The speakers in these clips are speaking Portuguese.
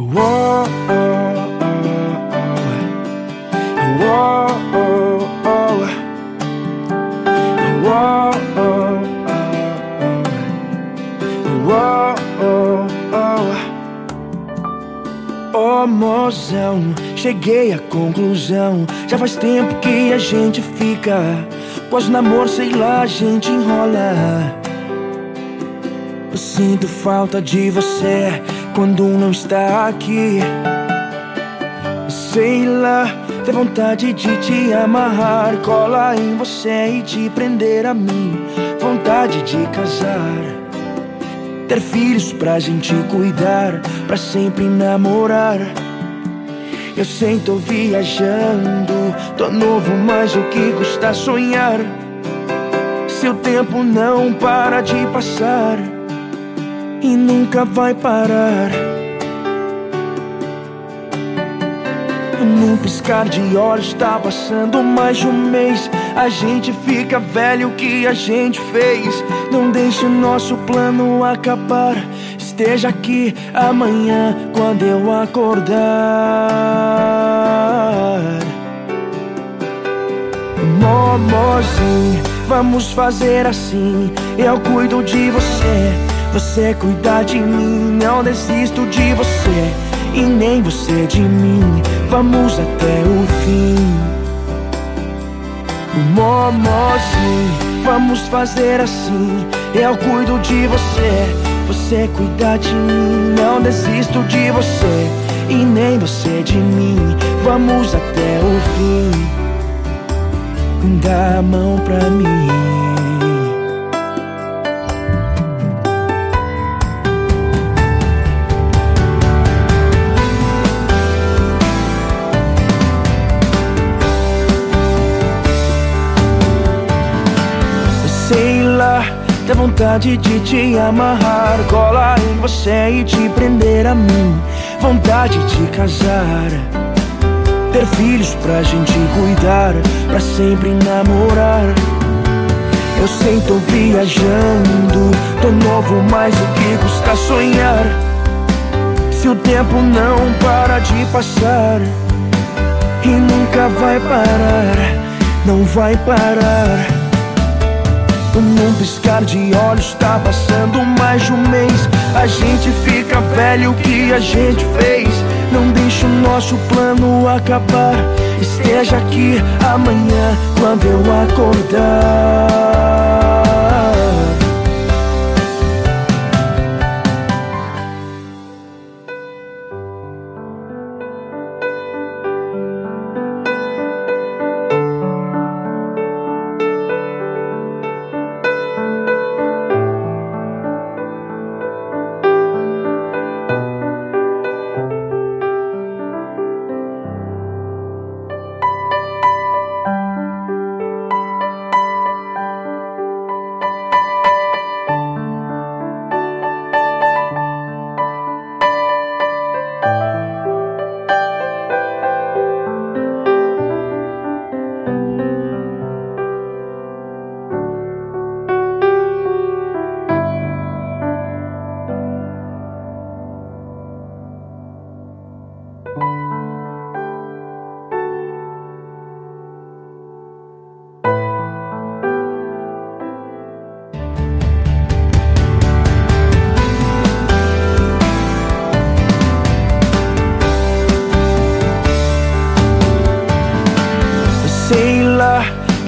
Oh. mozão, cheguei à conclusão. Já faz tempo que a gente fica. Pós-namoro, sei lá, a gente enrola. Eu sinto falta de você quando não está aqui. Sei lá, tem vontade de te amarrar, cola em você e te prender a mim. Vontade de casar, ter filhos pra gente cuidar, pra sempre namorar. Eu sei, tô viajando, tô novo, mas o que custa sonhar? Seu tempo não para de passar e nunca vai parar. Num piscar de olhos está passando mais de um mês. A gente fica velho o que a gente fez. Não deixe o nosso plano acabar. Esteja aqui amanhã quando eu acordar. Momozinho, vamos fazer assim. Eu cuido de você você cuida de mim, não desisto de você e nem você de mim. Vamos até o fim. Momozinho, vamos fazer assim. Eu cuido de você, você cuida de mim, não desisto de você e nem você de mim. Vamos até o fim. Dá a mão pra mim. Dá vontade de te amarrar, colar em você e te prender a mim. Vontade de casar, ter filhos pra gente cuidar, pra sempre namorar. Eu sei, tô viajando, tô novo, mas o que custa sonhar? Se o tempo não para de passar e nunca vai parar, não vai parar. Num piscar de olhos tá passando mais de um mês A gente fica velho o que a gente fez? Não deixa o nosso plano acabar. Esteja aqui amanhã quando eu acordar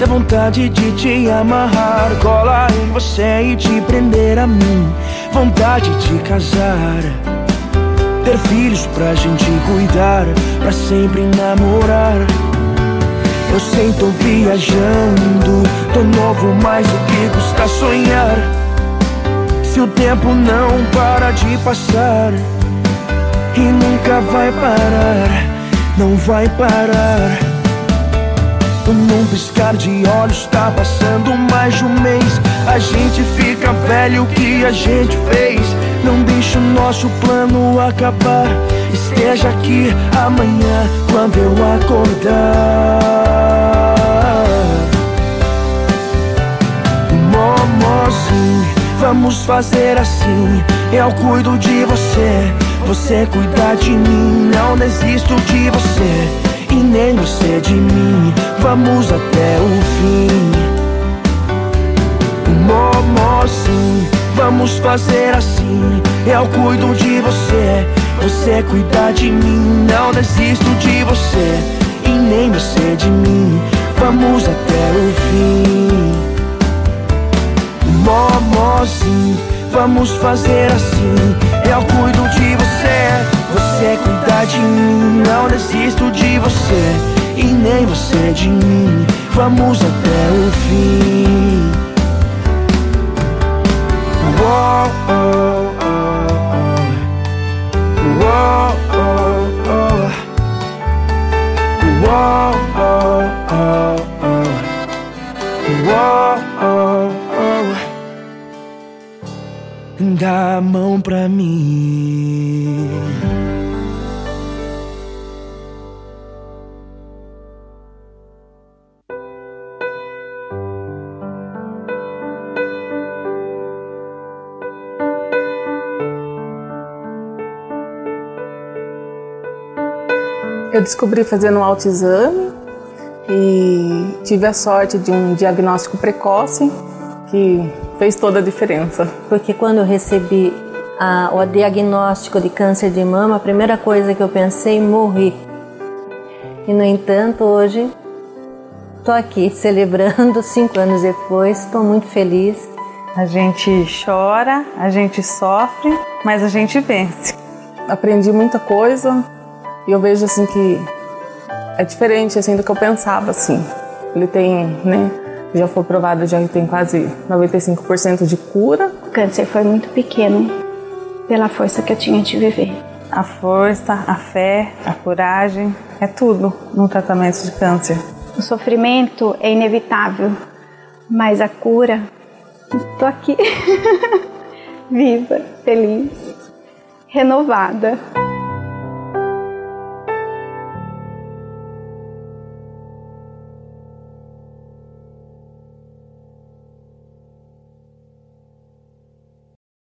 Dá vontade de te amarrar, colar em você e te prender a mim. Vontade de casar, ter filhos pra gente cuidar, pra sempre namorar. Eu sei, tô viajando, tô novo, mas o que custa sonhar? Se o tempo não para de passar e nunca vai parar, não vai parar. Num piscar de olhos tá passando mais de um mês A gente fica velho o que a gente fez? Não deixa o nosso plano acabar. Esteja aqui amanhã quando eu acordar. Momozinho, vamos fazer assim. Eu cuido de você você cuida de mim. Não desisto de você e nem você de mim. Vamos até o fim. Momo, sim, vamos fazer assim. Eu cuido de você, você cuida de mim. Não desisto de você e nem você de mim. Vamos até o fim. Momozinho, vamos fazer assim. Eu cuido de você, você cuida de mim. Não desisto de você e nem você de mim. Vamos até o fim. Oh, oh, oh. Oh, oh. Oh, oh, oh. Oh, oh. Dá a mão pra mim. Eu descobri fazendo um autoexame e tive a sorte de um diagnóstico precoce que fez toda a diferença. Porque quando eu recebi a, o diagnóstico de câncer de mama, a primeira coisa que eu pensei, morri. E no entanto, hoje estou aqui celebrando cinco anos depois, estou muito feliz. A gente chora, a gente sofre, mas a gente vence. Aprendi muita coisa e eu vejo assim que é diferente assim do que eu pensava assim. Ele tem, né, já foi provado, já tem quase 95% de cura. O câncer foi muito pequeno pela força que eu tinha de viver. A força, a fé, a coragem, é tudo no tratamento de câncer. O sofrimento é inevitável, mas a cura, tô aqui, viva, feliz, renovada.